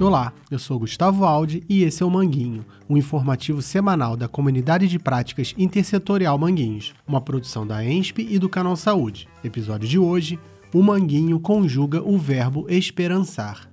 Olá, eu sou Gustavo Aldi e esse é o Manguinho, um informativo semanal da Comunidade de Práticas Intersetorial Manguinhos, uma produção da ENSP e do Canal Saúde. Episódio de hoje: o Manguinho conjuga o verbo esperançar.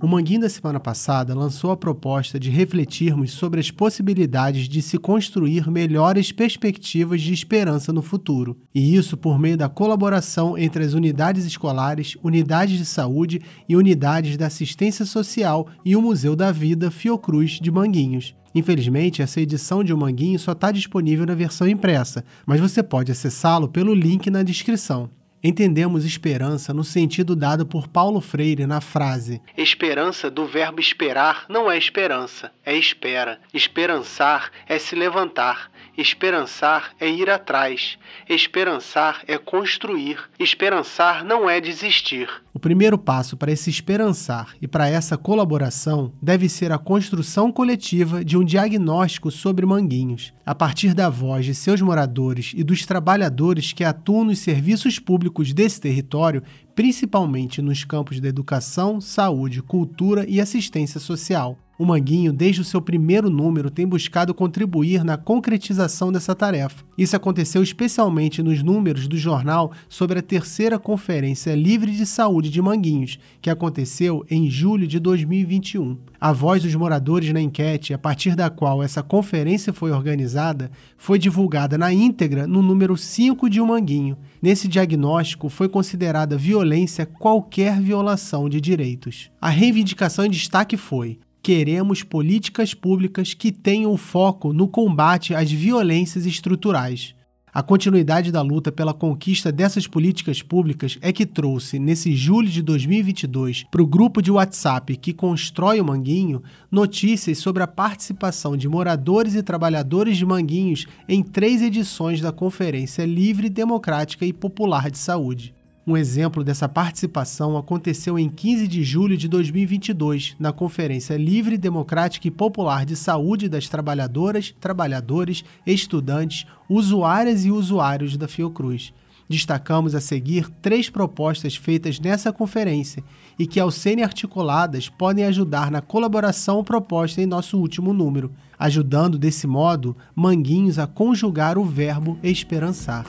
O Manguinho da semana passada lançou a proposta de refletirmos sobre as possibilidades de se construir melhores perspectivas de esperança no futuro, e isso por meio da colaboração entre as unidades escolares, unidades de saúde e unidades da assistência social e o Museu da Vida Fiocruz de Manguinhos. Infelizmente, essa edição de O Manguinho só está disponível na versão impressa, mas você pode acessá-lo pelo link na descrição. Entendemos esperança no sentido dado por Paulo Freire na frase: Esperança do verbo esperar não é esperança, é espera. Esperançar é se levantar. Esperançar é ir atrás. Esperançar é construir. Esperançar não é desistir. O primeiro passo para esse esperançar e para essa colaboração deve ser a construção coletiva de um diagnóstico sobre Manguinhos, a partir da voz de seus moradores e dos trabalhadores que atuam nos serviços públicos desse território, principalmente nos campos da educação, saúde, cultura e assistência social. O Manguinho, desde o seu primeiro número, tem buscado contribuir na concretização dessa tarefa. Isso aconteceu especialmente nos números do jornal sobre a terceira Conferência Livre de Saúde de Manguinhos, que aconteceu em julho de 2021. A voz dos moradores na enquete, a partir da qual essa conferência foi organizada, foi divulgada na íntegra no número 5 de O Manguinho. Nesse diagnóstico foi considerada violência qualquer violação de direitos. A reivindicação em destaque foi: queremos políticas públicas que tenham foco no combate às violências estruturais. A continuidade da luta pela conquista dessas políticas públicas é que trouxe, nesse julho de 2022, para o grupo de WhatsApp que constrói o Manguinho, notícias sobre a participação de moradores e trabalhadores de Manguinhos em três edições da Conferência Livre, Democrática e Popular de Saúde. Um exemplo dessa participação aconteceu em 15 de julho de 2022, na Conferência Livre, Democrática e Popular de Saúde das Trabalhadoras, Trabalhadores, Estudantes, Usuárias e Usuários da Fiocruz. Destacamos a seguir três propostas feitas nessa conferência e que, ao serem articuladas, podem ajudar na colaboração proposta em nosso último número, ajudando desse modo Manguinhos a conjugar o verbo esperançar.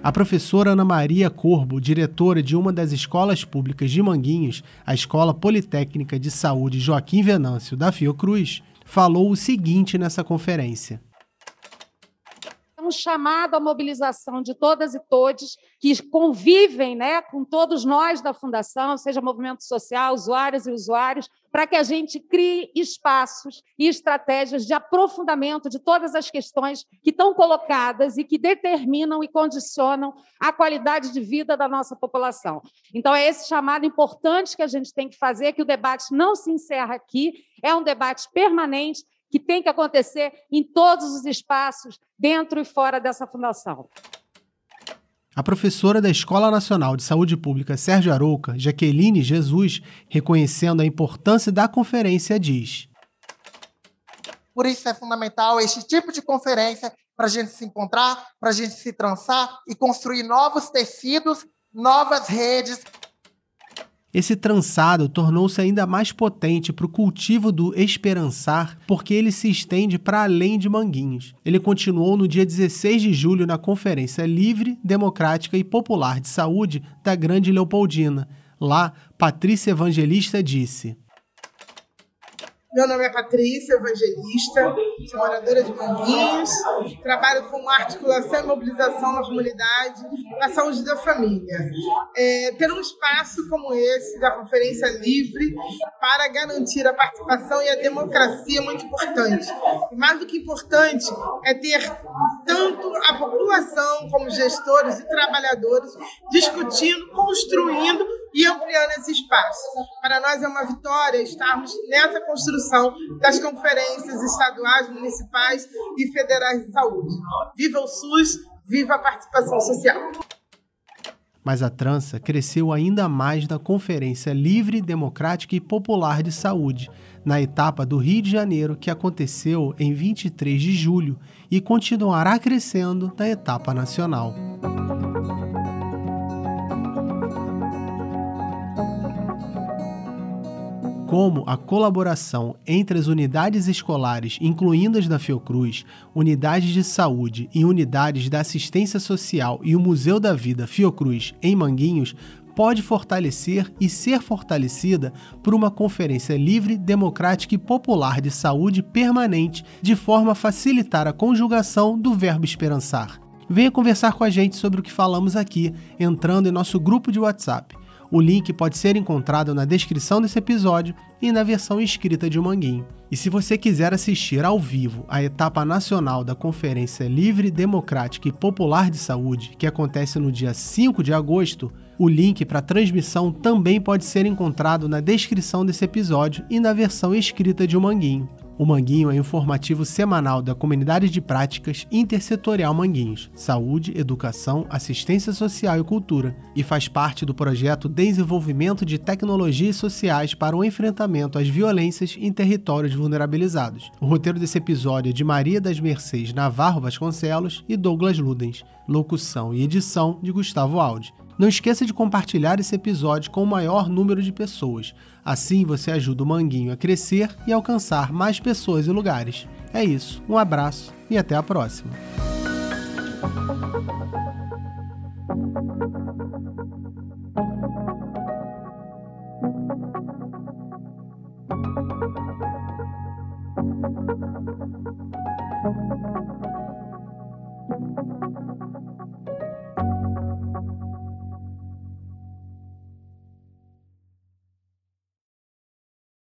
A professora Ana Maria Corbo, diretora de uma das escolas públicas de Manguinhos, a Escola Politécnica de Saúde Joaquim Venâncio da Fiocruz, falou o seguinte nessa conferência um chamado à mobilização de todas e todos que convivem né, com todos nós da Fundação, seja movimento social, usuários e usuários, para que a gente crie espaços e estratégias de aprofundamento de todas as questões que estão colocadas e que determinam e condicionam a qualidade de vida da nossa população. Então, é esse chamado importante que a gente tem que fazer, que o debate não se encerra aqui, é um debate permanente que tem que acontecer em todos os espaços, dentro e fora dessa fundação. A professora da Escola Nacional de Saúde Pública Sérgio Arouca, Jaqueline Jesus, reconhecendo a importância da conferência, diz: Por isso é fundamental este tipo de conferência para a gente se encontrar, para a gente se trançar e construir novos tecidos, novas redes esse trançado tornou-se ainda mais potente para o cultivo do esperançar, porque ele se estende para além de Manguinhos. Ele continuou no dia 16 de julho na Conferência Livre, Democrática e Popular de Saúde da Grande Leopoldina. Lá, Patrícia Evangelista disse: meu nome é Patrícia Evangelista, sou moradora de Manguinhos, trabalho com articulação e mobilização na comunidade na saúde da família. É, ter um espaço como esse, da Conferência Livre, para garantir a participação e a democracia é muito importante. E mais do que importante é ter tanto a população como gestores e trabalhadores discutindo, construindo e ampliando esse espaço. Para nós é uma vitória estarmos nessa construção das conferências estaduais, municipais e federais de saúde. Viva o SUS, viva a participação social! Mas a trança cresceu ainda mais na Conferência Livre, Democrática e Popular de Saúde, na etapa do Rio de Janeiro, que aconteceu em 23 de julho e continuará crescendo na etapa nacional. Como a colaboração entre as unidades escolares, incluindo as da Fiocruz, unidades de saúde e unidades da assistência social e o Museu da Vida Fiocruz em Manguinhos pode fortalecer e ser fortalecida por uma conferência livre, democrática e popular de saúde permanente, de forma a facilitar a conjugação do verbo esperançar. Venha conversar com a gente sobre o que falamos aqui, entrando em nosso grupo de WhatsApp. O link pode ser encontrado na descrição desse episódio e na versão escrita de Manguinho. E se você quiser assistir ao vivo a etapa nacional da Conferência Livre, Democrática e Popular de Saúde, que acontece no dia 5 de agosto, o link para a transmissão também pode ser encontrado na descrição desse episódio e na versão escrita de Manguinho. O Manguinho é informativo semanal da Comunidade de Práticas Intersetorial Manguinhos, Saúde, Educação, Assistência Social e Cultura, e faz parte do projeto Desenvolvimento de Tecnologias Sociais para o Enfrentamento às Violências em Territórios Vulnerabilizados. O roteiro desse episódio é de Maria das Mercês Navarro Vasconcelos e Douglas Ludens, locução e edição de Gustavo Aldi. Não esqueça de compartilhar esse episódio com o maior número de pessoas. Assim você ajuda o Manguinho a crescer e alcançar mais pessoas e lugares. É isso, um abraço e até a próxima.